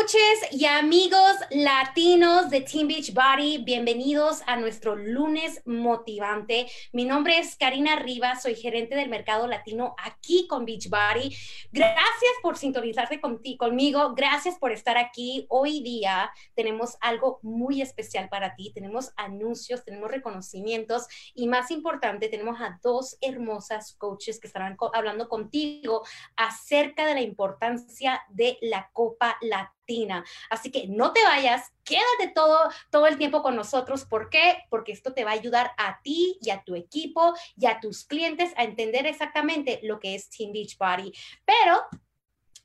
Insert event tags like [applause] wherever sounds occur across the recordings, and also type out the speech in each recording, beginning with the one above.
coaches y amigos latinos de Team Beach Body, bienvenidos a nuestro lunes motivante. Mi nombre es Karina Rivas, soy gerente del mercado latino aquí con Beach Body. Gracias por sintonizarse conmigo, gracias por estar aquí. Hoy día tenemos algo muy especial para ti, tenemos anuncios, tenemos reconocimientos y más importante, tenemos a dos hermosas coaches que estarán hablando contigo acerca de la importancia de la Copa Latina Así que no te vayas, quédate todo, todo el tiempo con nosotros. ¿Por qué? Porque esto te va a ayudar a ti y a tu equipo y a tus clientes a entender exactamente lo que es Team Beach Body. Pero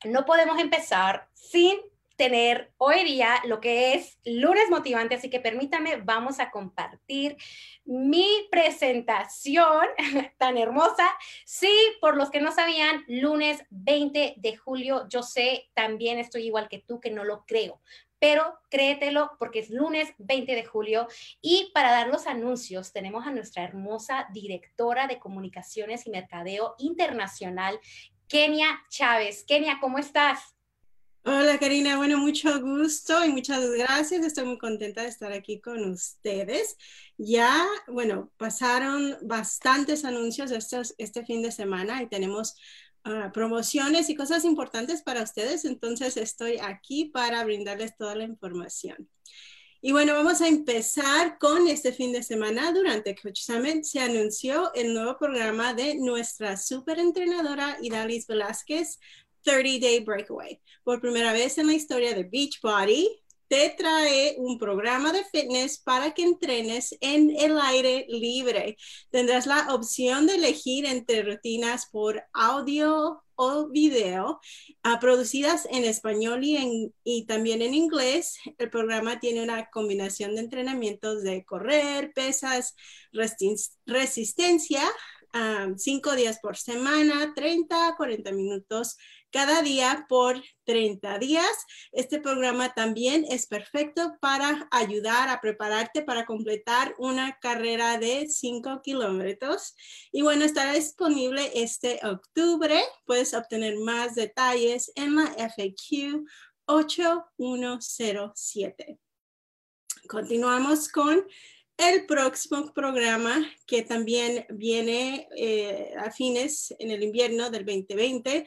no podemos empezar sin tener hoy día lo que es lunes motivante, así que permítame, vamos a compartir mi presentación [laughs] tan hermosa. Sí, por los que no sabían, lunes 20 de julio, yo sé, también estoy igual que tú, que no lo creo, pero créetelo porque es lunes 20 de julio y para dar los anuncios tenemos a nuestra hermosa directora de comunicaciones y mercadeo internacional, Kenia Chávez. Kenia, ¿cómo estás? Hola Karina, bueno, mucho gusto y muchas gracias. Estoy muy contenta de estar aquí con ustedes. Ya, bueno, pasaron bastantes anuncios estos, este fin de semana y tenemos ah, promociones y cosas importantes para ustedes, entonces estoy aquí para brindarles toda la información. Y bueno, vamos a empezar con este fin de semana. Durante Coach Summit se anunció el nuevo programa de nuestra super entrenadora Idalis Velázquez 30 Day Breakaway. Por primera vez en la historia de Beachbody, te trae un programa de fitness para que entrenes en el aire libre. Tendrás la opción de elegir entre rutinas por audio o video uh, producidas en español y, en, y también en inglés. El programa tiene una combinación de entrenamientos de correr, pesas, resistencia, um, cinco días por semana, 30 a 40 minutos cada día por 30 días. Este programa también es perfecto para ayudar a prepararte para completar una carrera de 5 kilómetros. Y bueno, estará disponible este octubre. Puedes obtener más detalles en la FAQ 8107. Continuamos con el próximo programa que también viene eh, a fines en el invierno del 2020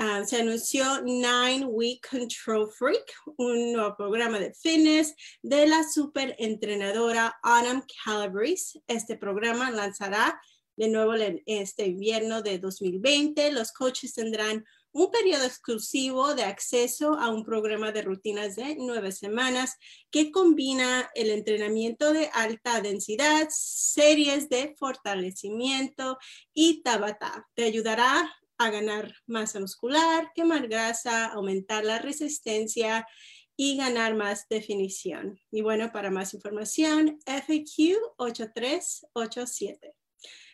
Ah, se anunció Nine Week Control Freak, un nuevo programa de fitness de la super entrenadora Autumn Calabrese. Este programa lanzará de nuevo este invierno de 2020. Los coaches tendrán un periodo exclusivo de acceso a un programa de rutinas de nueve semanas que combina el entrenamiento de alta densidad, series de fortalecimiento y tabata. Te ayudará a ganar masa muscular, quemar grasa, aumentar la resistencia y ganar más definición. Y bueno, para más información, FAQ 8387.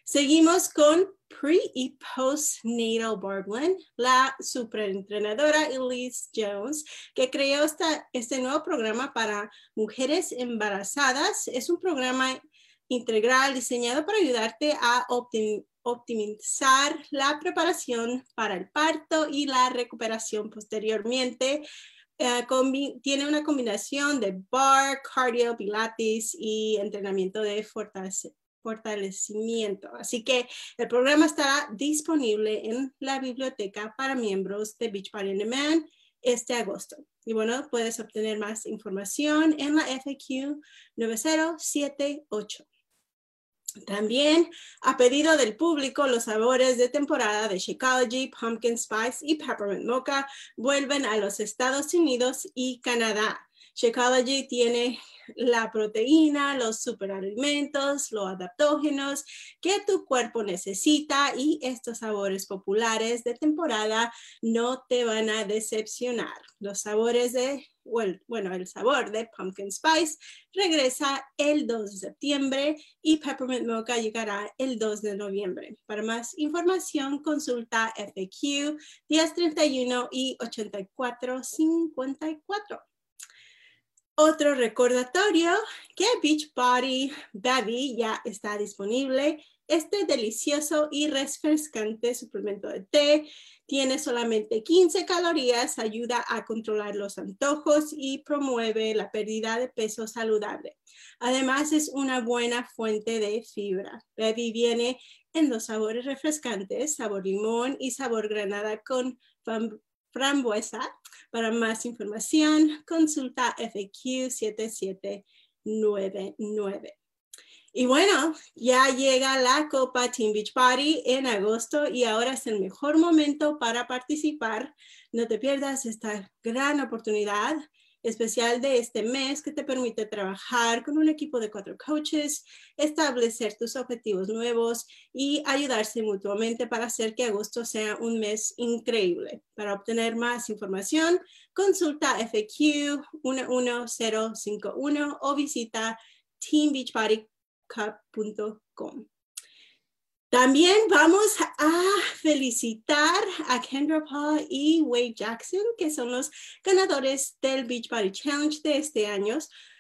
Seguimos con pre y postnatal Barblin, la superentrenadora Elise Jones, que creó este nuevo programa para mujeres embarazadas. Es un programa integral diseñado para ayudarte a optimizar la preparación para el parto y la recuperación posteriormente. Eh, tiene una combinación de bar, cardio, pilates y entrenamiento de fortalecimiento. Así que el programa estará disponible en la biblioteca para miembros de Beachbody On Demand este agosto. Y bueno, puedes obtener más información en la FAQ 9078. También, a pedido del público, los sabores de temporada de Shakeology, Pumpkin Spice y Peppermint Mocha vuelven a los Estados Unidos y Canadá. Shakeology tiene la proteína, los superalimentos, los adaptógenos que tu cuerpo necesita y estos sabores populares de temporada no te van a decepcionar. Los sabores de bueno, el sabor de Pumpkin Spice regresa el 2 de septiembre y Peppermint Mocha llegará el 2 de noviembre. Para más información, consulta FAQ 1031 y 8454. Otro recordatorio que Beachbody Baby ya está disponible Este delicioso y refrescante suplemento de té tiene solamente 15 calorías, ayuda a controlar los antojos y promueve la pérdida de peso saludable. Además, es una buena fuente de fibra. Baby viene en dos sabores refrescantes, sabor limón y sabor granada con frambuesa. Para más información, consulta FQ 7799. Y bueno, ya llega la Copa Team Beach Party en agosto y ahora es el mejor momento para participar. No te pierdas esta gran oportunidad especial de este mes que te permite trabajar con un equipo de cuatro coaches, establecer tus objetivos nuevos y ayudarse mutuamente para hacer que agosto sea un mes increíble. Para obtener más información, consulta FQ 11051 o visita Team Beach Party cup.com. También vamos a felicitar a Kendra Paul y Wade Jackson, que son los ganadores del Beach Body Challenge de este año.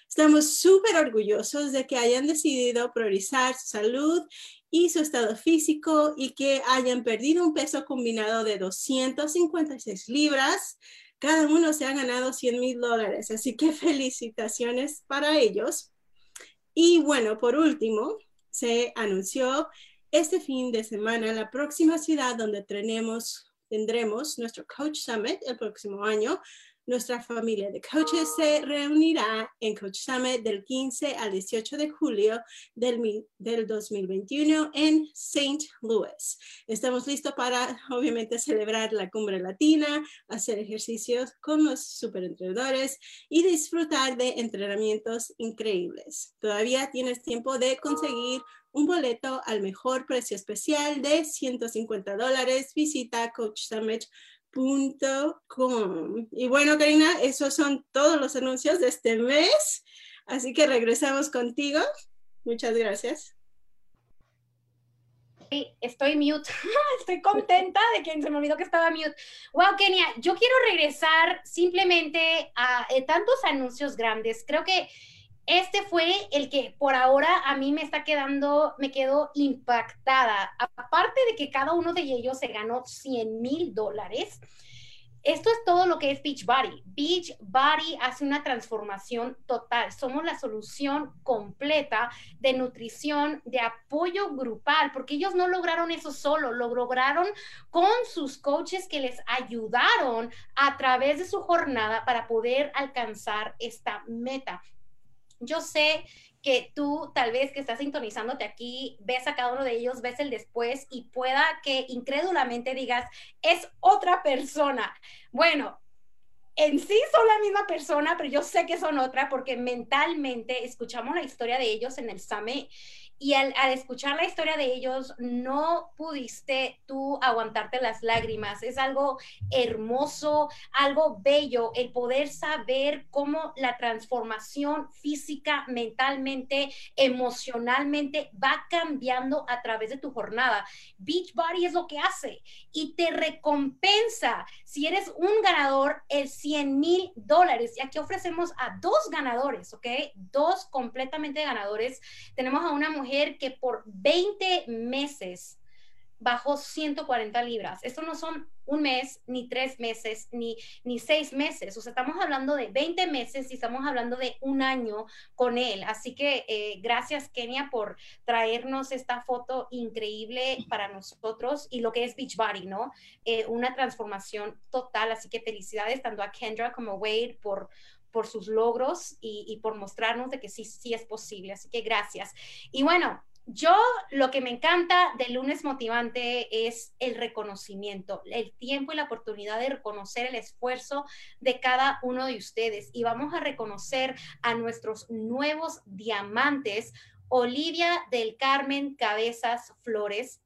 Estamos súper orgullosos de que hayan decidido priorizar su salud y su estado físico y que hayan perdido un peso combinado de 256 libras. Cada uno se ha ganado 100 mil dólares, así que [laughs] felicitaciones para ellos. Y bueno, por último, se anunció este fin de semana la próxima ciudad donde tenemos, tendremos nuestro Coach Summit el próximo año, nuestra familia de coaches se reunirá en Coach Summit del 15 al 18 de julio del, del 2021 en St. Louis. Estamos listos para, obviamente, celebrar la cumbre latina, hacer ejercicios con los superentrenadores y disfrutar de entrenamientos increíbles. Todavía tienes tiempo de conseguir un boleto al mejor precio especial de 150 dólares. Visita Coach Summit Com. Y bueno, Karina, esos son todos los anuncios de este mes. Así que regresamos contigo. Muchas gracias. Estoy mute. [laughs] Estoy contenta de que se me olvidó que estaba mute. Wow, Kenia, yo quiero regresar simplemente a eh, tantos anuncios grandes. Creo que este fue el que por ahora a mí me está quedando, me quedó impactada. Aparte de que cada uno de ellos se ganó 100 mil dólares, esto es todo lo que es Beachbody. Beachbody hace una transformación total. Somos la solución completa de nutrición, de apoyo grupal, porque ellos no lograron eso solo, lo lograron con sus coaches que les ayudaron a través de su jornada para poder alcanzar esta meta. Yo sé que tú tal vez que estás sintonizándote aquí, ves a cada uno de ellos, ves el después y pueda que incrédulamente digas, es otra persona. Bueno, en sí son la misma persona, pero yo sé que son otra porque mentalmente escuchamos la historia de ellos en el SAME y al, escuchar la historia de ellos no pudiste tú aguantarte las lágrimas. Es algo hermoso, algo bello, el poder saber cómo la transformación física, mentalmente, emocionalmente va cambiando a través de tu jornada. Beachbody es lo que hace y te recompensa si eres un ganador el 100 mil dólares. Y aquí ofrecemos a dos ganadores, ¿ok? Dos completamente ganadores. Tenemos a una mujer que por 20 meses bajó 140 libras. Esto no son un mes, ni tres meses, ni, ni seis meses. O sea, estamos hablando de 20 meses y estamos hablando de un año con él. Así que eh, gracias, Kenia, por traernos esta foto increíble para nosotros y lo que es Beachbody, ¿no? Eh, una transformación total. Así que felicidades tanto a Kendra como Wade por por sus logros y, por mostrarnos de que sí, sí es posible. Así que gracias. Y bueno, yo lo que me encanta del lunes motivante es el reconocimiento, el tiempo y la oportunidad de reconocer el esfuerzo de cada uno de ustedes. Y vamos a reconocer a nuestros nuevos diamantes, Olivia del Carmen Cabezas Flores,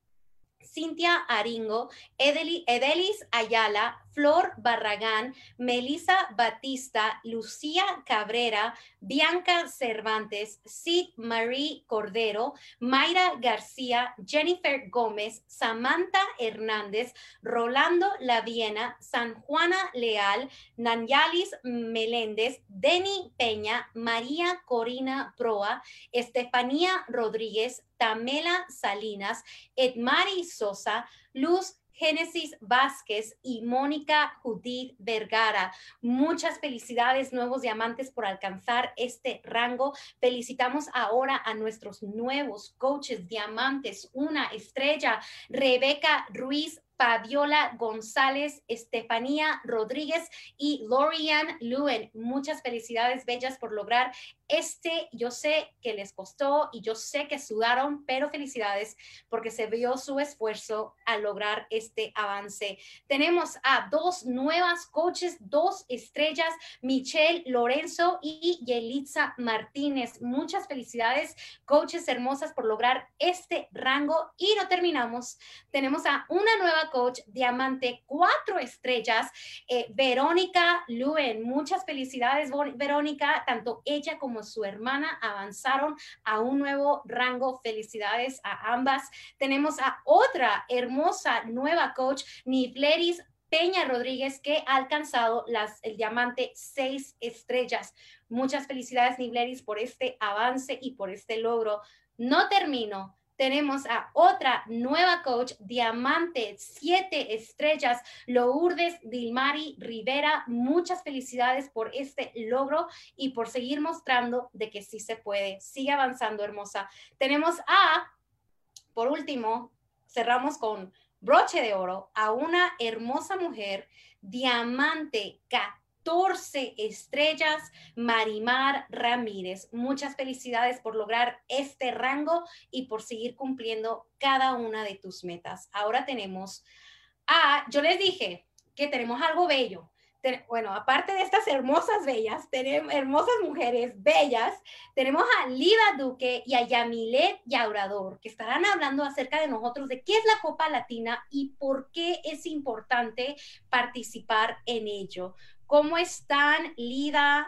Cintia Aringo, Edelis Ayala, Flor Barragán, Melissa Batista, Lucía Cabrera, Bianca Cervantes, Sid Marie Cordero, Mayra García, Jennifer Gómez, Samantha Hernández, Rolando Laviena, San Juana Leal, Nanyalis Meléndez, Denny Peña, María Corina Proa, Estefanía Rodríguez, Tamela Salinas, Edmari Sosa, Luz Génesis Vázquez y Mónica Judith Vergara. Muchas felicidades, nuevos diamantes, por alcanzar este rango. Felicitamos ahora a nuestros nuevos coaches diamantes, una estrella, Rebeca Ruiz Fabiola González, Estefanía Rodríguez y Lorian Luen. Muchas felicidades bellas por lograr este. Yo sé que les costó y yo sé que sudaron, pero felicidades porque se vio su esfuerzo al lograr este avance. Tenemos a dos nuevas coaches, dos estrellas, Michelle Lorenzo y Yelitza Martínez. Muchas felicidades, coaches hermosas, por lograr este rango. Y no terminamos. Tenemos a una nueva coach diamante, cuatro estrellas, eh, Verónica Luen. Muchas felicidades, Verónica. Tanto ella como su hermana avanzaron a un nuevo rango. Felicidades a ambas. Tenemos a otra hermosa nueva coach, Nifleris Peña Rodríguez, que ha alcanzado las, el diamante seis estrellas. Muchas felicidades, Nibleris, por este avance y por este logro. No termino tenemos a otra nueva coach, Diamante, siete estrellas, Lourdes Dilmari Rivera. Muchas felicidades por este logro y por seguir mostrando de que sí se puede. Sigue avanzando, hermosa. Tenemos a, por último, cerramos con broche de oro, a una hermosa mujer, Diamante, 14 estrellas, Marimar Ramírez. Muchas felicidades por lograr este rango y por seguir cumpliendo cada una de tus metas. Ahora tenemos a, yo les dije que tenemos algo bello bueno, aparte de estas hermosas bellas, tenemos hermosas mujeres bellas, tenemos a Lida Duque y a Yamilet Yaurador, que estarán hablando acerca de nosotros, de qué es la Copa Latina y por qué es importante participar en ello. ¿Cómo están, Lida,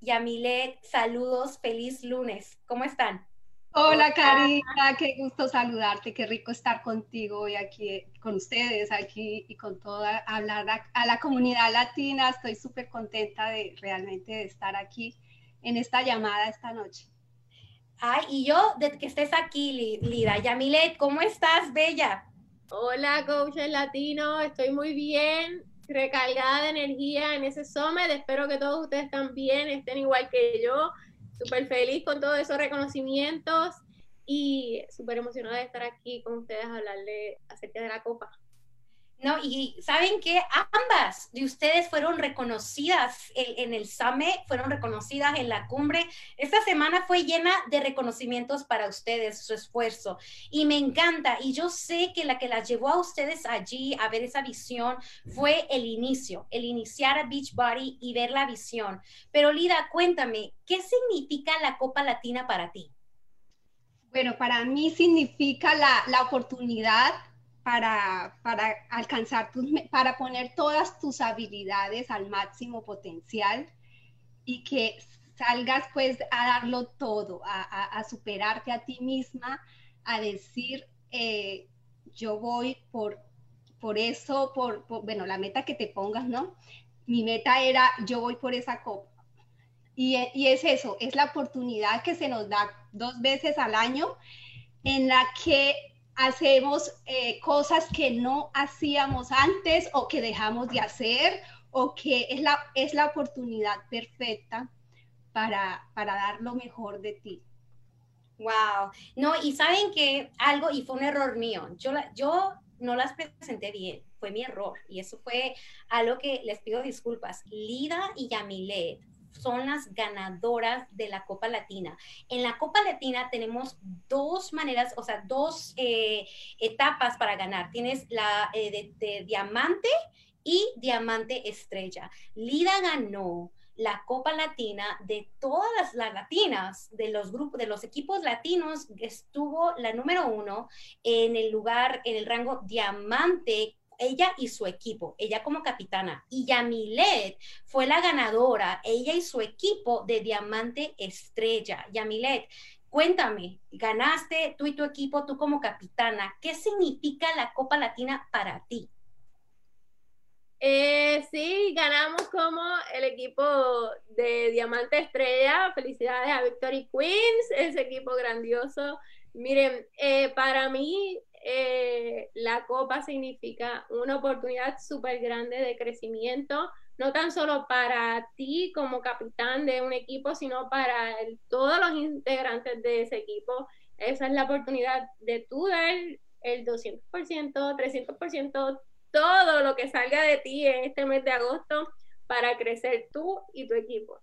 Yamilet? Saludos, feliz lunes. ¿Cómo están? Hola Karina, qué gusto saludarte, qué rico estar contigo hoy aquí con ustedes, aquí y con toda, hablar a, la comunidad latina. Estoy súper contenta de realmente de estar aquí en esta llamada esta noche. Ay, y yo de que estés aquí, Lida. Yamilet, ¿cómo estás, Bella? Hola, coach latino, estoy muy bien, recargada de energía en ese summit. Espero que todos ustedes también estén igual que yo súper feliz con todos esos reconocimientos y súper emocionada de estar aquí con ustedes a hablarle acerca de la copa. No, y saben que ambas de ustedes fueron reconocidas en, el SAME, fueron reconocidas en la cumbre. Esta semana fue llena de reconocimientos para ustedes, su esfuerzo. Y me encanta. Y yo sé que la que las llevó a ustedes allí a ver esa visión fue el inicio, el iniciar a Beachbody y ver la visión. Pero Lida, cuéntame, ¿qué significa la Copa Latina para ti? Bueno, para mí significa la, la oportunidad para, para alcanzar tus, para poner todas tus habilidades al máximo potencial y que salgas pues a darlo todo, a, superarte a ti misma, a decir, eh, yo voy por, por eso, por, bueno, la meta que te pongas, ¿no? Mi meta era, yo voy por esa copa. Y, y es eso, es la oportunidad que se nos da dos veces al año en la que hacemos eh, cosas que no hacíamos antes o que dejamos de hacer o que es la, es la oportunidad perfecta para, para dar lo mejor de ti. Wow. No, y saben que algo, y fue un error mío, yo, yo no las presenté bien, fue mi error, y eso fue algo que les pido disculpas. Lida y Yamilet son las ganadoras de la Copa Latina. En la Copa Latina tenemos dos maneras, o sea, dos eh, etapas para ganar. Tienes la eh, de, diamante y diamante estrella. Lida ganó la Copa Latina de todas las, las, latinas, de los grupos, de los equipos latinos, estuvo la número uno en el lugar, en el rango diamante ella y su equipo, ella como capitana. Y Yamilet fue la ganadora, ella y su equipo de Diamante Estrella. Yamilet, cuéntame, ganaste tú y tu equipo, tú como capitana, ¿qué significa la Copa Latina para ti? Eh, sí, ganamos como el equipo de Diamante Estrella. Felicidades a Victory Queens, ese equipo grandioso. Miren, eh, para mí eh, la copa significa una oportunidad súper grande de crecimiento, no tan solo para ti como capitán de un equipo, sino para todos los integrantes de ese equipo. Esa es la oportunidad de tú dar el 200%, 300%, todo lo que salga de ti en este mes de agosto para crecer tú y tu equipo.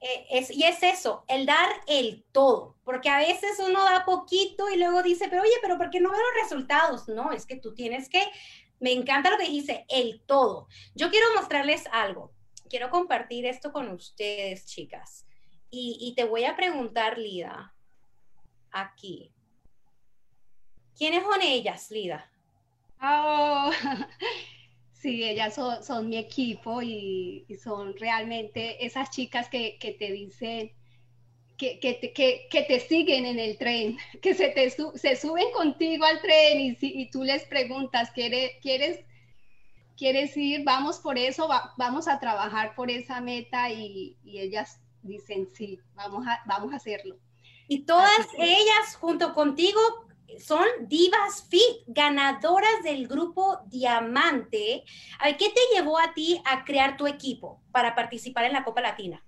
Eh, es, y es eso, el dar el todo, porque a veces uno da poquito y luego dice, pero oye, pero ¿por qué no veo los resultados? No, es que tú tienes que, me encanta lo que dice, el todo. Yo quiero mostrarles algo, quiero compartir esto con ustedes, chicas, y, y te voy a preguntar, Lida, aquí. ¿Quiénes son ellas, Lida? Oh, [laughs] Sí, ellas son, mi equipo y, son realmente esas chicas que, te dicen, que, que, te siguen en el tren, [laughs] que se, te se suben contigo al tren y, y tú les preguntas, ¿quieres, quieres, quieres ir? Vamos por eso, vamos a trabajar por esa meta y, ellas dicen, sí, vamos a, vamos a hacerlo. Y todas ellas junto contigo son divas fit, ganadoras del grupo Diamante. A ver, ¿qué te llevó a ti a crear tu equipo para participar en la Copa Latina?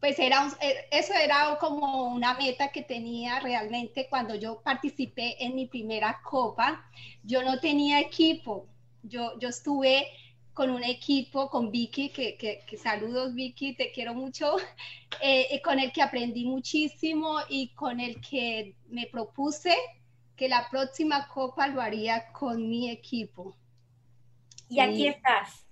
Pues era, eh, eso era como una meta que tenía realmente cuando yo participé en mi primera Copa. Yo no tenía equipo. Yo, yo estuve con un equipo, con Vicky, que, que, saludos Vicky, te quiero mucho, [laughs] eh, con el que aprendí muchísimo y con el que me propuse que la próxima copa lo haría con mi equipo. Y aquí estás.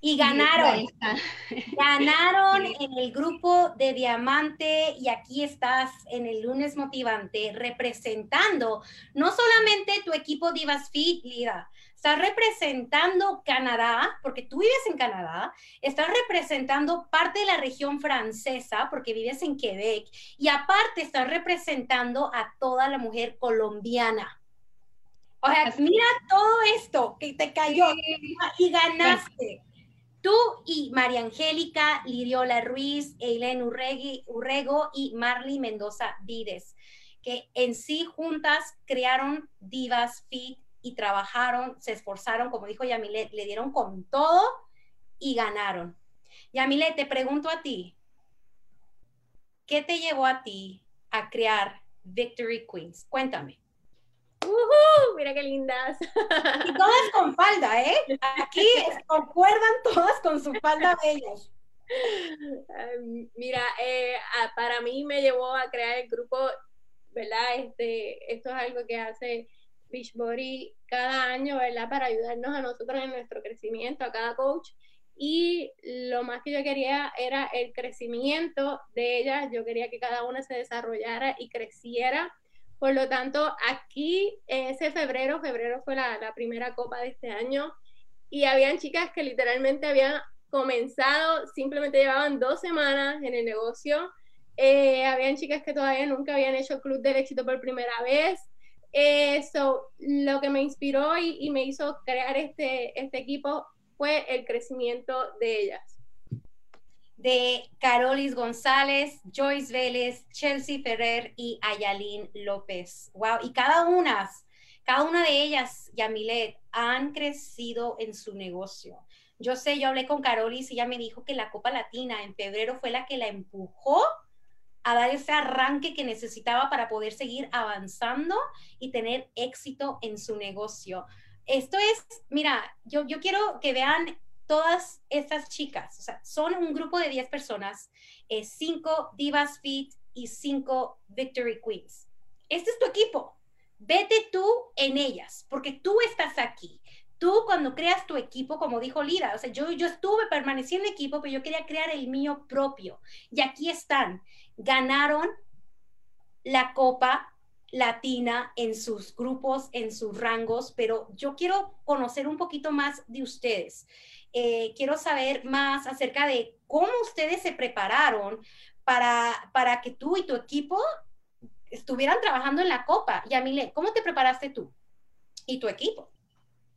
Y ganaron. [laughs] ganaron en el grupo de Diamante y aquí estás en el lunes motivante representando no solamente tu equipo Divas Fit, Lida, estás representando Canadá, porque tú vives en Canadá, estás representando parte de la región francesa, porque vives en Quebec, y aparte estás representando a toda la mujer colombiana. O sea, mira todo esto que te cayó y ganaste. Tú y María Angélica, Liriola Ruiz, Eileen Urrego y Marley Mendoza Vides, que en sí juntas crearon Divas Fit y trabajaron, se esforzaron, como dijo Yamilet, le dieron con todo y ganaron. Yamilet, te pregunto a ti, ¿qué te llevó a ti a crear Victory Queens? Cuéntame. mira qué lindas. Y todas con falda, ¿eh? Aquí [laughs] concuerdan todas con su falda bellas. Mira, eh, para mí me llevó a crear el grupo, ¿verdad? Este, esto es algo que hace Beachbody cada año, ¿verdad? Para ayudarnos a nosotros en nuestro crecimiento, a cada coach. Y lo más que yo quería era el crecimiento de ellas. Yo quería que cada una se desarrollara y creciera. Por lo tanto, aquí ese febrero, febrero fue la, la primera copa de este año y habían chicas que literalmente habían comenzado, simplemente llevaban dos semanas en el negocio. Eh, habían chicas que todavía nunca habían hecho Club del Éxito por primera vez. Eso, lo que me inspiró y, me hizo crear este, este equipo fue el crecimiento de ellas. De Carolis González, Joyce Vélez, Chelsea Ferrer y Ayalín López. Wow, y cada una, cada una de ellas, Yamilet, han crecido en su negocio. Yo sé, yo hablé con Carolis y ella me dijo que la Copa Latina en febrero fue la que la empujó a dar ese arranque que necesitaba para poder seguir avanzando y tener éxito en su negocio. Esto es, mira, yo, yo quiero que vean todas estas chicas, o sea, son un grupo de 10 personas, eh, cinco Divas Fit y cinco Victory Queens. Este es tu equipo. Vete tú en ellas, porque tú estás aquí. Tú cuando creas tu equipo, como dijo Lida, o sea, yo, yo estuve permaneciendo en equipo, pero yo quería crear el mío propio. Y aquí están ganaron la Copa latina en sus grupos, en sus rangos, pero yo quiero conocer un poquito más de ustedes. Eh, quiero saber más acerca de cómo ustedes se prepararon para, para que tú y tu equipo estuvieran trabajando en la Copa. Yamile, ¿cómo te preparaste tú y tu equipo?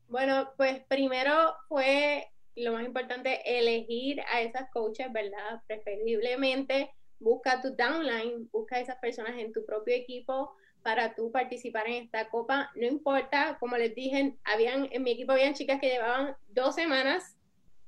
Bueno, pues primero fue lo más importante, elegir a esas coaches, ¿verdad? Preferiblemente busca tu downline, busca esas personas en tu propio equipo para tú participar en esta copa. No importa, como les dije, habían, en mi equipo habían chicas que llevaban dos semanas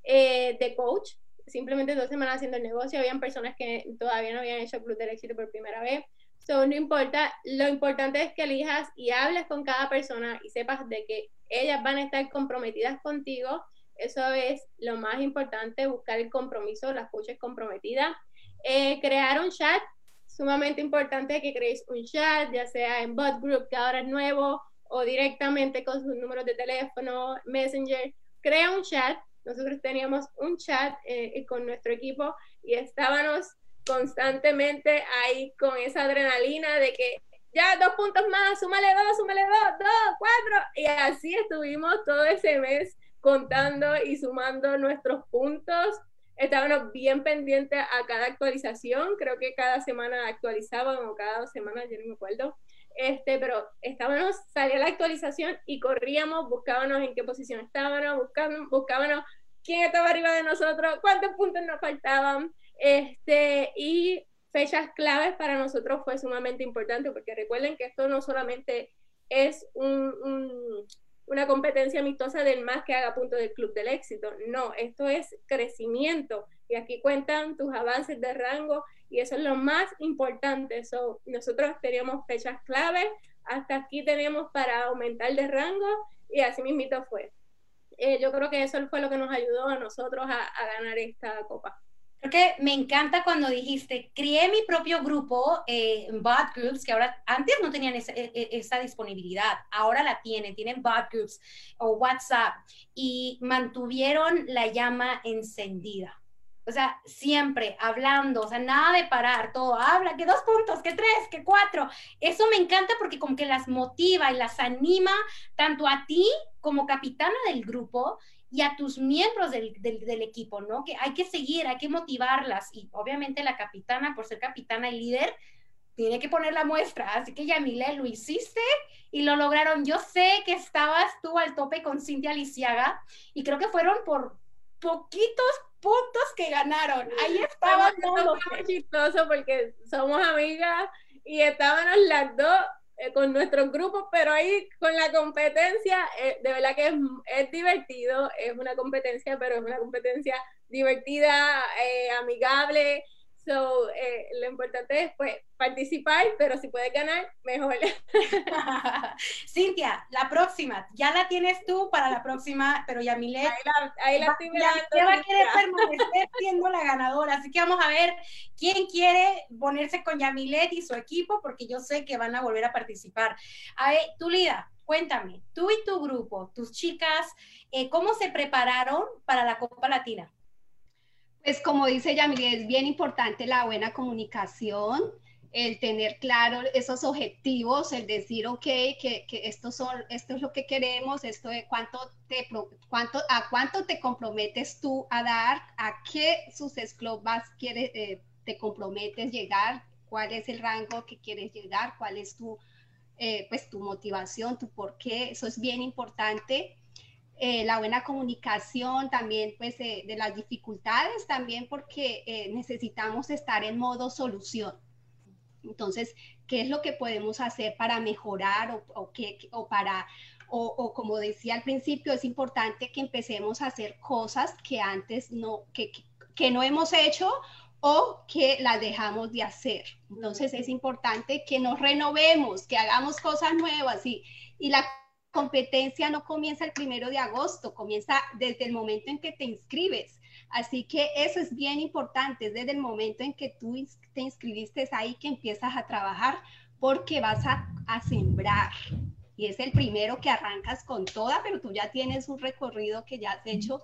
eh, de coach, simplemente dos semanas haciendo el negocio, habían personas que todavía no habían hecho Club del Éxito por primera vez. So, no importa, lo importante es que elijas y hables con cada persona y sepas de que ellas van a estar comprometidas contigo eso es lo más importante, buscar el compromiso, las coaches comprometidas. Eh, crear un chat, sumamente importante que creéis un chat, ya sea en bot group, que ahora es nuevo, o directamente con sus números de teléfono, Messenger. Crea un chat. Nosotros teníamos un chat eh, con nuestro equipo y estábamos constantemente ahí con esa adrenalina de que ya dos puntos más, súmale dos, súmale dos, dos, cuatro. Y así estuvimos todo ese mes contando y sumando nuestros puntos. Estábamos bien pendientes a cada actualización, creo que cada semana actualizaban o cada dos semanas, yo no me acuerdo. Este, pero estábamos, salía la actualización y corríamos, buscábamos en qué posición estábamos, buscábamos, buscábamos quién estaba arriba de nosotros, cuántos puntos nos faltaban. Este, y fechas claves para nosotros fue sumamente importante porque recuerden que esto no solamente es un, un, una competencia amistosa del más que haga punto del club del éxito. No, esto es crecimiento y aquí cuentan tus avances de rango y eso es lo más importante. So, nosotros teníamos fechas clave, hasta aquí tenemos para aumentar de rango y así mismito fue. Eh, yo creo que eso fue lo que nos ayudó a nosotros a ganar esta copa. Creo que me encanta cuando dijiste, creé mi propio grupo eh, bot groups, que ahora antes no tenían esa, e, e, esa, disponibilidad, ahora la tienen, tienen bot groups o WhatsApp y mantuvieron la llama encendida. O sea, siempre hablando, o sea, nada de parar, todo habla, que dos puntos, que tres, que cuatro. Eso me encanta porque como que las motiva y las anima tanto a ti como capitana del grupo y a tus miembros del, del, equipo, ¿no? Que hay que seguir, hay que motivarlas y obviamente la capitana, por ser capitana y líder, tiene que poner la muestra. Así que Yamile, lo hiciste y lo lograron. Yo sé que estabas tú al tope con Cintia Lisiaga y creo que fueron por poquitos puntos que ganaron. Ahí estaban. Fue chistoso porque somos amigas y estábamos las dos eh, con nuestros grupos, pero ahí con la competencia, eh, de verdad que es, es, divertido, es una competencia, pero es una competencia divertida, eh, amigable, So, eh, lo importante es pues, participar, pero si puedes ganar, mejor. [laughs] Cintia, la próxima, ya la tienes tú para la próxima, pero Yamile. Ahí la, ahí la estoy mirando. va a querer permanecer siendo la ganadora, así que vamos a ver quién quiere ponerse con Yamilet y su equipo, porque yo sé que van a volver a participar. A ver, tú, Lida, cuéntame, tú y tu grupo, tus chicas, eh, ¿cómo se prepararon para la Copa Latina? Pues como dice Yamil, es bien importante la buena comunicación, el tener claro esos objetivos, el decir, ok, que, que esto, son, esto es lo que queremos, esto de cuánto te, cuánto, a cuánto te comprometes tú a dar, a qué sus vas quieres, eh, te comprometes llegar, cuál es el rango que quieres llegar, cuál es tu, eh, pues, tu motivación, tu por qué, eso es bien importante. Eh, la buena comunicación, también pues de las dificultades, también porque eh, necesitamos estar en modo solución. Entonces, ¿qué es lo que podemos hacer para mejorar o, o, qué, o para, o, o, como decía al principio, es importante que empecemos a hacer cosas que antes no, que, que no hemos hecho o que las dejamos de hacer. Entonces es importante que nos renovemos, que hagamos cosas nuevas y, y la competencia no comienza el primero de agosto, comienza desde el momento en que te inscribes. Así que eso es bien importante, es desde el momento en que tú te inscribiste ahí que empiezas a trabajar porque vas a, a sembrar. Y es el primero que arrancas con toda, pero tú ya tienes un recorrido que ya has hecho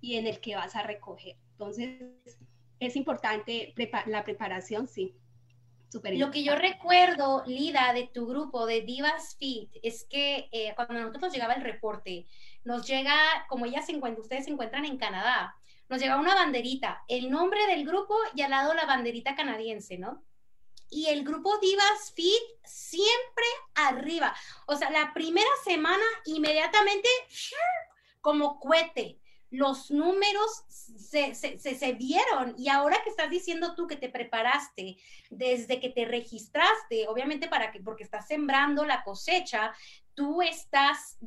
y en el que vas a recoger. Entonces, es importante la preparación, sí. Lo que yo recuerdo, Lida, de tu grupo de Divas Fit, es que eh, cuando a nosotros nos llegaba el reporte, nos llega, como ella se encuentra, ustedes se encuentran en Canadá, nos llega una banderita, el nombre del grupo y al lado la banderita canadiense, ¿no? Y el grupo Divas Fit siempre arriba. O sea, la primera semana inmediatamente como cohete los números se, se, vieron y ahora que estás diciendo tú que te preparaste desde que te registraste, obviamente para que, porque estás sembrando la cosecha, tú estás,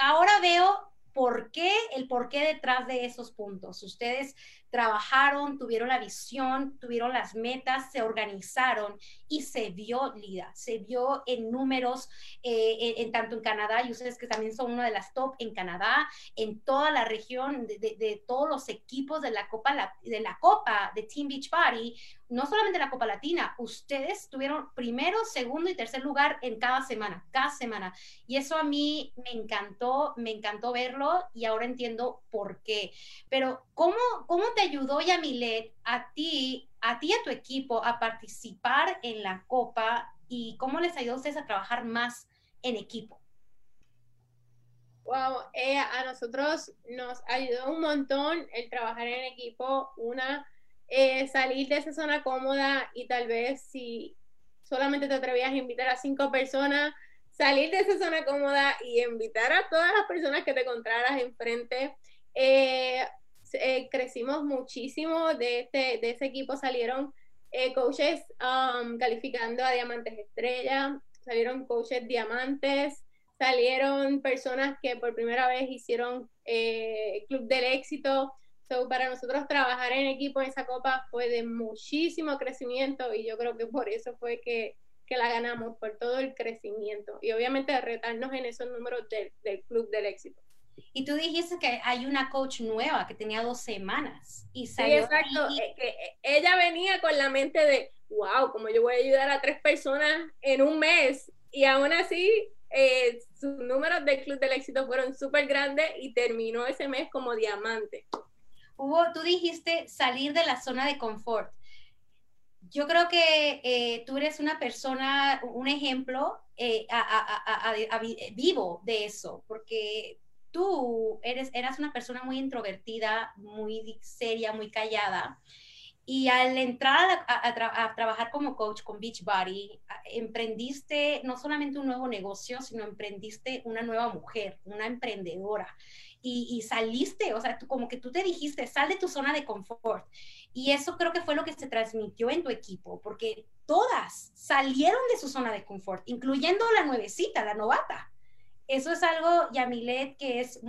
ahora veo por qué, el por qué detrás de esos puntos. Ustedes trabajaron, tuvieron la visión, tuvieron las metas, se organizaron y se vio, Lida, se vio en números, eh, en, tanto en Canadá, y ustedes que también son una de las top en Canadá, en toda la región, de, todos los equipos de la Copa, de la Copa de Team Beach Party, no solamente la Copa Latina, ustedes tuvieron primero, segundo y tercer lugar en cada semana, cada semana. Y eso a mí me encantó, me encantó verlo y ahora entiendo por qué. Pero ¿cómo, cómo te ayudó Yamilet a ti, a ti y a tu equipo a participar en la Copa y cómo les ayudó a ustedes a trabajar más en equipo? Wow, eh, a nosotros nos ayudó un montón el trabajar en equipo, una, eh, salir de esa zona cómoda y tal vez si solamente te atrevías a invitar a cinco personas, salir de esa zona cómoda y invitar a todas las personas que te encontraras enfrente. Eh, eh, crecimos muchísimo de, este, de ese equipo, salieron eh, coaches um, calificando a diamantes estrella, salieron coaches diamantes, salieron personas que por primera vez hicieron eh, Club del Éxito. So, para nosotros trabajar en equipo en esa copa fue de muchísimo crecimiento y yo creo que por eso fue que, que la ganamos, por todo el crecimiento y obviamente retarnos en esos números del Club del Éxito. Y tú dijiste que hay una coach nueva que tenía dos semanas y salió. Sí, exacto. Eh, que eh, ella venía con la mente de, wow, como yo voy a ayudar a tres personas en un mes. Y aún así, eh, sus números del Club del Éxito fueron súper grandes y terminó ese mes como diamante. Hugo, tú dijiste salir de la zona de confort. Yo creo que tú eres una persona, un ejemplo vivo de eso, porque tú eres, eras una persona muy introvertida, muy seria, muy callada. Y al entrar a, trabajar como coach con Beachbody, emprendiste no solamente un nuevo negocio, sino emprendiste una nueva mujer, una emprendedora. Y, saliste, o sea, como que tú te dijiste, sal de tu zona de confort. Y eso creo que fue lo que se transmitió en tu equipo, porque todas salieron de su zona de confort, incluyendo la nuevecita, la novata eso es algo, Yamilet, que es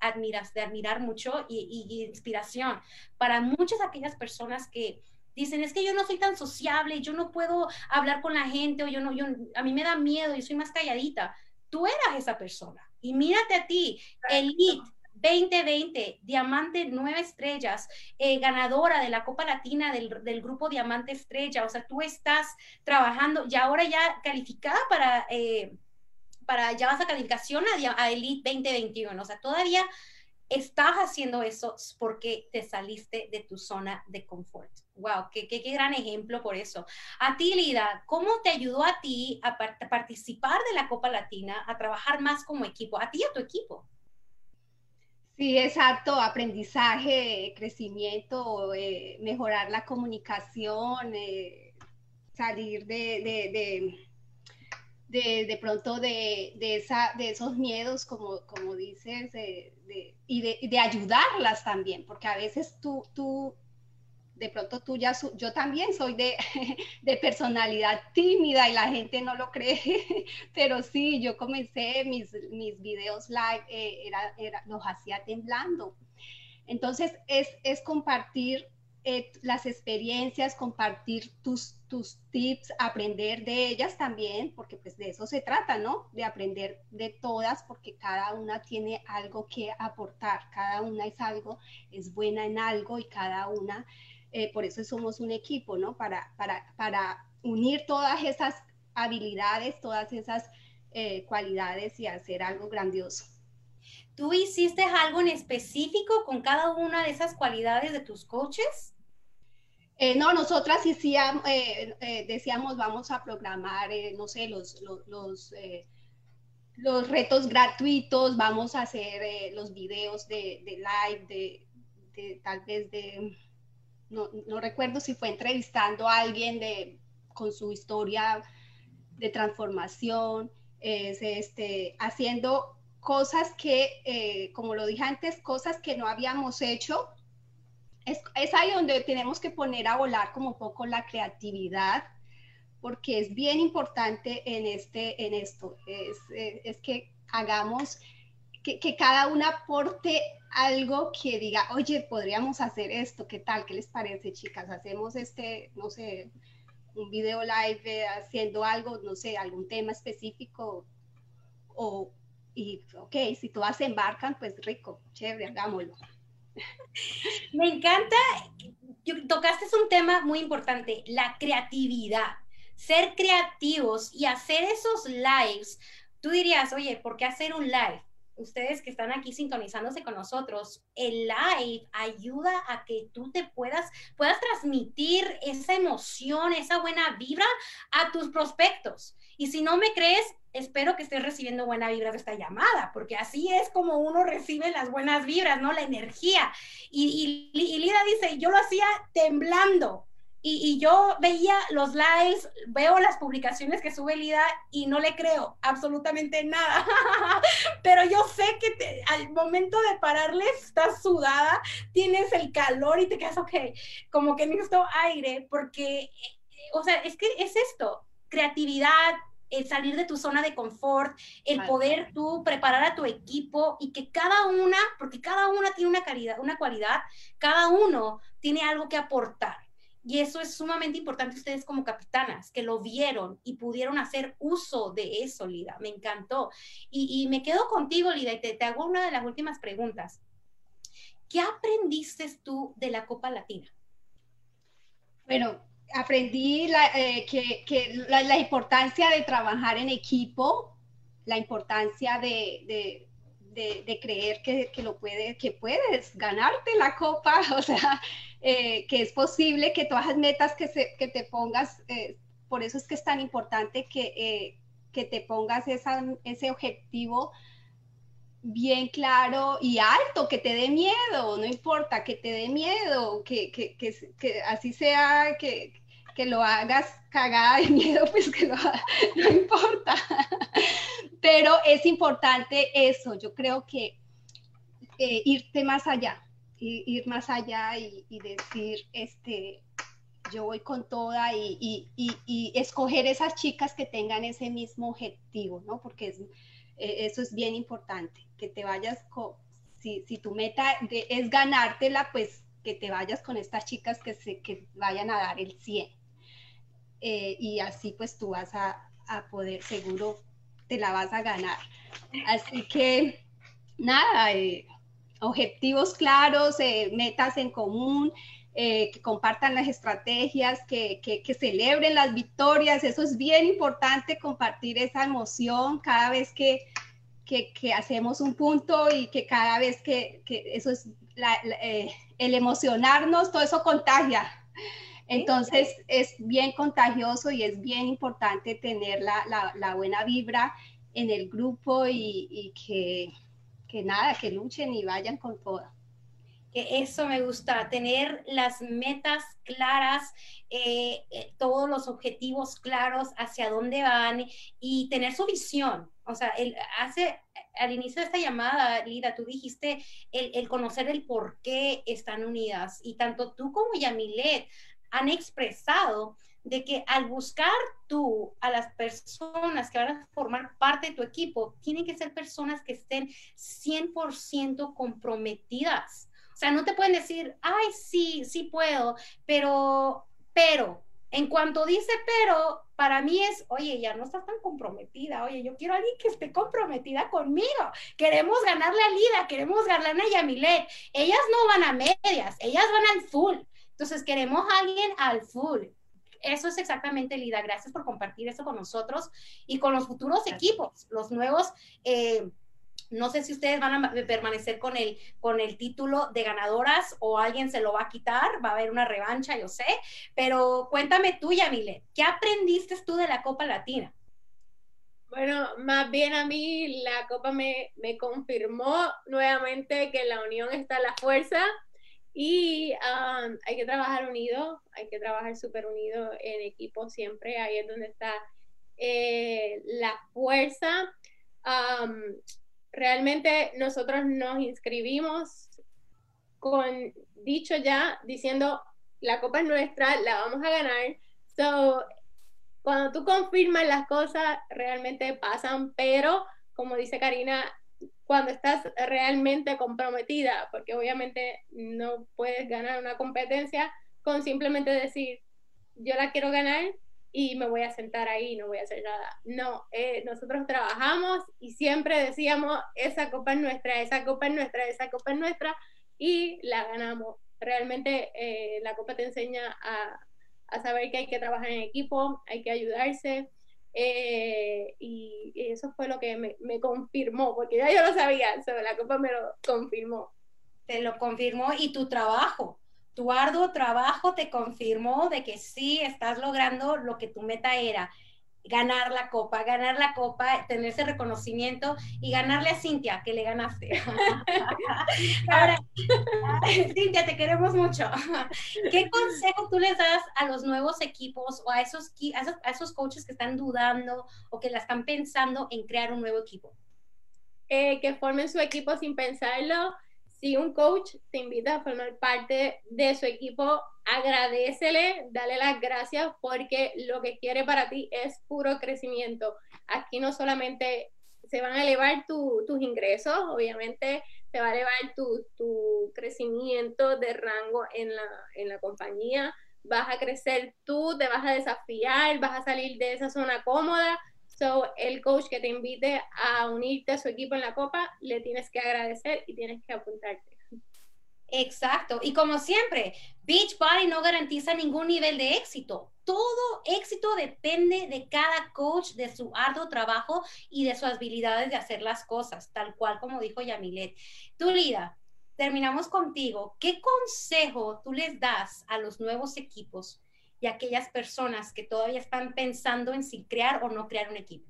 admiras, de admirar mucho y, inspiración para muchas aquellas personas que dicen, es que yo no soy tan sociable, yo no puedo hablar con la gente, o yo no, yo, a mí me da miedo, yo soy más calladita. Tú eras esa persona. Y mírate a ti, Elite 2020, Diamante nueve estrellas, eh, ganadora de la Copa Latina del, del, grupo Diamante Estrella. O sea, tú estás trabajando y ahora ya calificada para... Eh, para ya vas a calificación a, Elite 2021. O sea, todavía estás haciendo eso porque te saliste de tu zona de confort. Wow, qué, qué, gran ejemplo por eso. A ti, Lida, ¿cómo te ayudó a ti a, participar de la Copa Latina, a trabajar más como equipo, a ti y a tu equipo? Sí, exacto, aprendizaje, crecimiento, eh, mejorar la comunicación, eh, salir de, de pronto de, de, esa, de esos miedos, como, como dices, y, de, de ayudarlas también, porque a veces tú, tú de pronto tú ya, yo también soy de, [laughs] de, personalidad tímida y la gente no lo cree, [laughs] pero sí, yo comencé mis, mis videos live, eh, era, era, los hacía temblando. Entonces es, es compartir eh, las experiencias, compartir tus, tus tips, aprender de ellas también, porque pues de eso se trata, ¿no? De aprender de todas, porque cada una tiene algo que aportar, cada una es algo, es buena en algo y cada una, eh, por eso somos un equipo, ¿no? Para, para, para unir todas esas habilidades, todas esas eh, cualidades y hacer algo grandioso. ¿Tú hiciste algo en específico con cada una de esas cualidades de tus coaches? Eh, no, nosotras eh, eh, decíamos, vamos a programar, no sé, los, los, los, retos gratuitos, vamos a hacer los videos de, live, de, tal vez de, no, no, recuerdo si fue entrevistando a alguien de, con su historia de transformación, este, haciendo cosas que, como lo dije antes, cosas que no habíamos hecho es, ahí donde tenemos que poner a volar como un poco la creatividad, porque es bien importante en, este, en esto, es, es, que hagamos, que, que, cada una aporte algo que diga, oye, podríamos hacer esto, ¿qué tal? ¿Qué les parece, chicas? Hacemos este, no sé, un video live haciendo algo, no sé, algún tema específico, o, y, ok, si todas se embarcan, pues rico, chévere, hagámoslo. Me encanta, tocaste un tema muy importante, la creatividad. Ser creativos y hacer esos lives. Tú dirías, oye, ¿por qué hacer un live? Ustedes que están aquí sintonizándose con nosotros, el live ayuda a que tú te puedas, puedas transmitir esa emoción, esa buena vibra a tus prospectos. Y si no me crees, espero que estés recibiendo buena vibra de esta llamada, porque así es como uno recibe las buenas vibras, ¿no? La energía. Y, Lida dice, yo lo hacía temblando. Y, yo veía los lives, veo las publicaciones que sube Lida y no le creo absolutamente nada. [laughs] Pero yo sé que al momento de pararle estás sudada, tienes el calor y te quedas, ok, como que necesito aire, porque, eh, o sea, es que es esto, creatividad, el salir de tu zona de confort, el poder tú preparar a tu equipo y que cada una, porque cada una tiene una, calidad, una cualidad, cada uno tiene algo que aportar. Y eso es sumamente importante ustedes como capitanas, que lo vieron y pudieron hacer uso de eso, Lida. Me encantó. Y, me quedo contigo, Lida, y te, te hago una de las últimas preguntas. ¿Qué aprendiste tú de la Copa Latina? Bueno, aprendí la, eh, que, la, importancia de trabajar en equipo, la importancia de, creer que, lo puedes ganarte la copa, [laughs] o sea, eh, que es posible que todas las metas que, te pongas, eh, por eso es que es tan importante que, te pongas ese objetivo bien claro y alto, que te dé miedo, no importa, que te dé miedo, que, así sea, que, lo hagas cagada de [laughs] miedo, pues que lo, no importa. [laughs] Pero es importante eso, yo creo que eh, irte más allá, ir, más allá y, decir, este, yo voy con toda y, y, escoger esas chicas que tengan ese mismo objetivo, ¿no? Porque eh, eso es bien importante, que te vayas con, si, si tu meta es ganártela, pues que te vayas con estas chicas que, se, que vayan a dar el 100. Eh, y así pues tú vas a, a, poder, seguro te la vas a ganar. Así que nada, eh, objetivos claros, metas en común, que compartan las estrategias, que, que, que, celebren las victorias. Eso es bien importante, compartir esa emoción cada vez que, que hacemos un punto y que cada vez que, eso es eh, el emocionarnos, todo eso contagia. Entonces es bien contagioso y es bien importante tener la, la, buena vibra en el grupo y, y que, que nada, que luchen y vayan con todo que eso me gusta, tener las metas claras, eh, eh, todos los objetivos claros hacia dónde van y tener su visión. O sea, el, hace, al inicio de esta llamada, Lida, tú dijiste el, el, conocer el por qué están unidas y tanto tú como Yamilet han expresado de que al buscar tú a las personas que van a formar parte de tu equipo, tienen que ser personas que estén 100% comprometidas o sea, no te pueden decir, ay, sí, sí puedo, pero, pero, en cuanto dice pero, para mí es, oye, ya no estás tan comprometida, oye, yo quiero a alguien que esté comprometida conmigo. Queremos ganarle a Lida, queremos ganarle a Yamilet. Ellas no van a medias, ellas van al full. Entonces, queremos a alguien al full. Eso es exactamente, Lida. Gracias por compartir eso con nosotros y con los futuros equipos, los nuevos. Eh, No sé si ustedes van a permanecer con el, con el título de ganadoras o alguien se lo va a quitar, va a haber una revancha, yo sé, pero cuéntame tú, Yamile, ¿qué aprendiste tú de la Copa Latina? Bueno, más bien a mí la Copa me, me confirmó nuevamente que la unión está la fuerza y um, hay que trabajar unido, hay que trabajar súper unido en equipo siempre, ahí es donde está eh, la fuerza. Um, realmente nosotros nos inscribimos con dicho ya, diciendo, la copa es nuestra, la vamos a ganar. So, cuando tú confirmas las cosas, realmente pasan, pero como dice Karina, cuando estás realmente comprometida, porque obviamente no puedes ganar una competencia con simplemente decir, yo la quiero ganar y me voy a sentar ahí, no voy a hacer nada. No, eh, nosotros trabajamos y siempre decíamos, esa copa es nuestra, esa copa es nuestra, esa copa es nuestra, y la ganamos. Realmente eh, la copa te enseña a, a, saber que hay que trabajar en equipo, hay que ayudarse. Eh, y, eso fue lo que me, me, confirmó, porque ya yo lo sabía, la copa me lo confirmó. Te lo confirmó y tu trabajo, tu arduo trabajo te confirmó de que sí estás logrando lo que tu meta era, ganar la copa, ganar la copa, tener ese reconocimiento y ganarle a Cintia, que le ganaste. [laughs] Ahora, [laughs] Cintia, te queremos mucho. ¿Qué consejo tú les das a los nuevos equipos o a esos, a esos, coaches que están dudando o que la están pensando en crear un nuevo equipo? Eh, que formen su equipo sin pensarlo, si un coach te invita a formar parte de su equipo, agradecele, dale las gracias porque lo que quiere para ti es puro crecimiento. Aquí no solamente se van a elevar tus ingresos, obviamente se va a elevar tu, tu crecimiento de rango en la, en la compañía, vas a crecer tú, te vas a desafiar, vas a salir de esa zona cómoda So, el coach que te invite a unirte a su equipo en la copa, le tienes que agradecer y tienes que apuntarte. Exacto. Y como siempre, Beachbody no garantiza ningún nivel de éxito. Todo éxito depende de cada coach, de su arduo trabajo y de sus habilidades de hacer las cosas, tal cual como dijo Yamilet. Tú, Lida, terminamos contigo. ¿Qué consejo tú les das a los nuevos equipos y aquellas personas que todavía están pensando en si crear o no crear un equipo?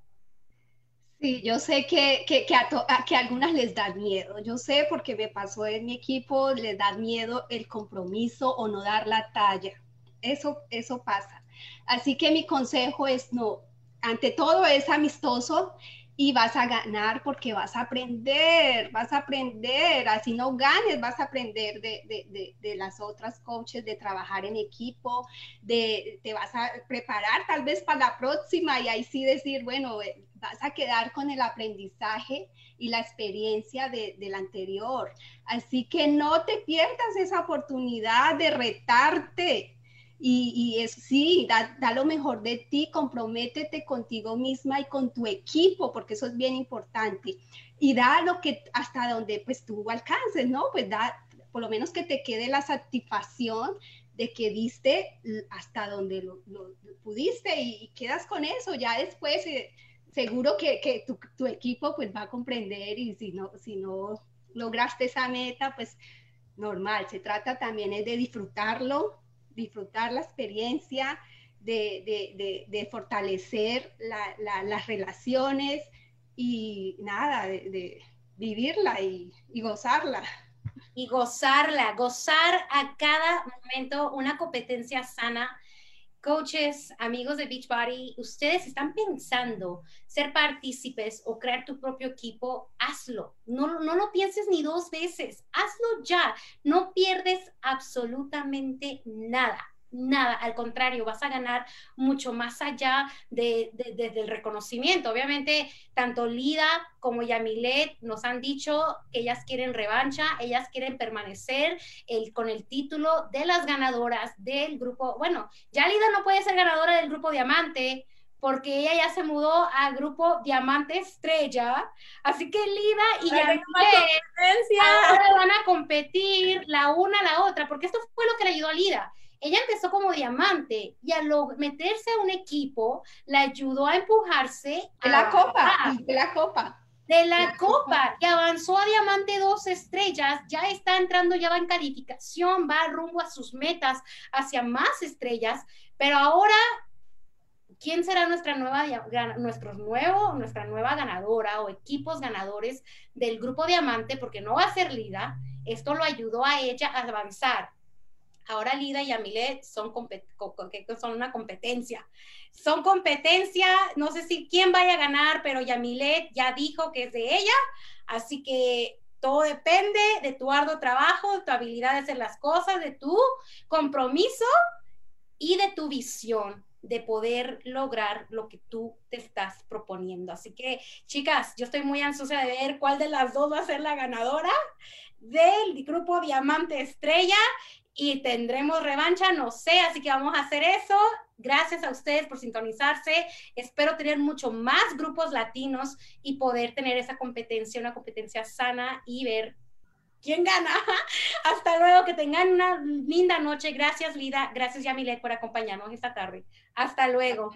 Sí, yo sé que, que, que, a, que algunas les da miedo. Yo sé porque me pasó en mi equipo, les da miedo el compromiso o no dar la talla. Eso, eso pasa. Así que mi consejo es no, ante todo es amistoso y vas a ganar porque vas a aprender, vas a aprender, así no ganes, vas a aprender de, de, de, las otras coaches, de trabajar en equipo, de, te vas a preparar tal vez para la próxima y ahí sí decir, bueno, eh, vas a quedar con el aprendizaje y la experiencia del anterior. Así que no te pierdas esa oportunidad de retarte, y, es, sí, da, lo mejor de ti, comprométete contigo misma y con tu equipo, porque eso es bien importante. Y da lo que hasta donde pues tú alcances, ¿no? Pues da, por lo menos que te quede la satisfacción de que diste hasta donde lo, pudiste y, quedas con eso. Ya después eh, seguro que, que tu, tu, equipo pues va a comprender y si no, si no lograste esa meta, pues normal. Se trata también es de disfrutarlo disfrutar la experiencia, de, fortalecer las relaciones y nada, de, vivirla y, y gozarla y gozarla, gozar a cada momento una competencia sana. Coaches, amigos de Beachbody, ustedes están pensando ser partícipes o crear tu propio equipo, hazlo. No, no lo pienses ni dos veces, hazlo ya. No pierdes absolutamente nada nada, al contrario, vas a ganar mucho más allá de, del reconocimiento. Obviamente, tanto Lida como Yamilet nos han dicho que ellas quieren revancha, ellas quieren permanecer el, con el título de las ganadoras del grupo. Bueno, ya Lida no puede ser ganadora del grupo Diamante porque ella ya se mudó al grupo Diamante Estrella, así que Lida y Yamilet ahora van a competir la una a la otra, porque esto fue lo que le ayudó a Lida ella empezó como diamante y al meterse a un equipo, la ayudó a empujarse. a la copa, de la copa. de la, copa, y avanzó a diamante dos estrellas, ya está entrando, ya va en calificación, va rumbo a sus metas, hacia más estrellas, pero ahora, ¿quién será nuestra nueva, nuestro nuevo, nuestra nueva ganadora o equipos ganadores del grupo diamante? Porque no va a ser Lida, esto lo ayudó a ella a avanzar. Ahora Lida y Yamilet son, son una competencia. Son competencia, no sé si quién vaya a ganar, pero Yamilet ya dijo que es de ella, así que todo depende de tu arduo trabajo, de tu habilidad de hacer las cosas, de tu compromiso y de tu visión de poder lograr lo que tú te estás proponiendo. Así que, chicas, yo estoy muy ansiosa de ver cuál de las dos va a ser la ganadora del grupo Diamante Estrella y tendremos revancha, no sé, así que vamos a hacer eso. Gracias a ustedes por sintonizarse. Espero tener mucho más grupos latinos y poder tener esa competencia, una competencia sana y ver quién gana. [laughs] Hasta luego, que tengan una linda noche. Gracias, Lida. Gracias, Yamilet, por acompañarnos esta tarde. Hasta luego.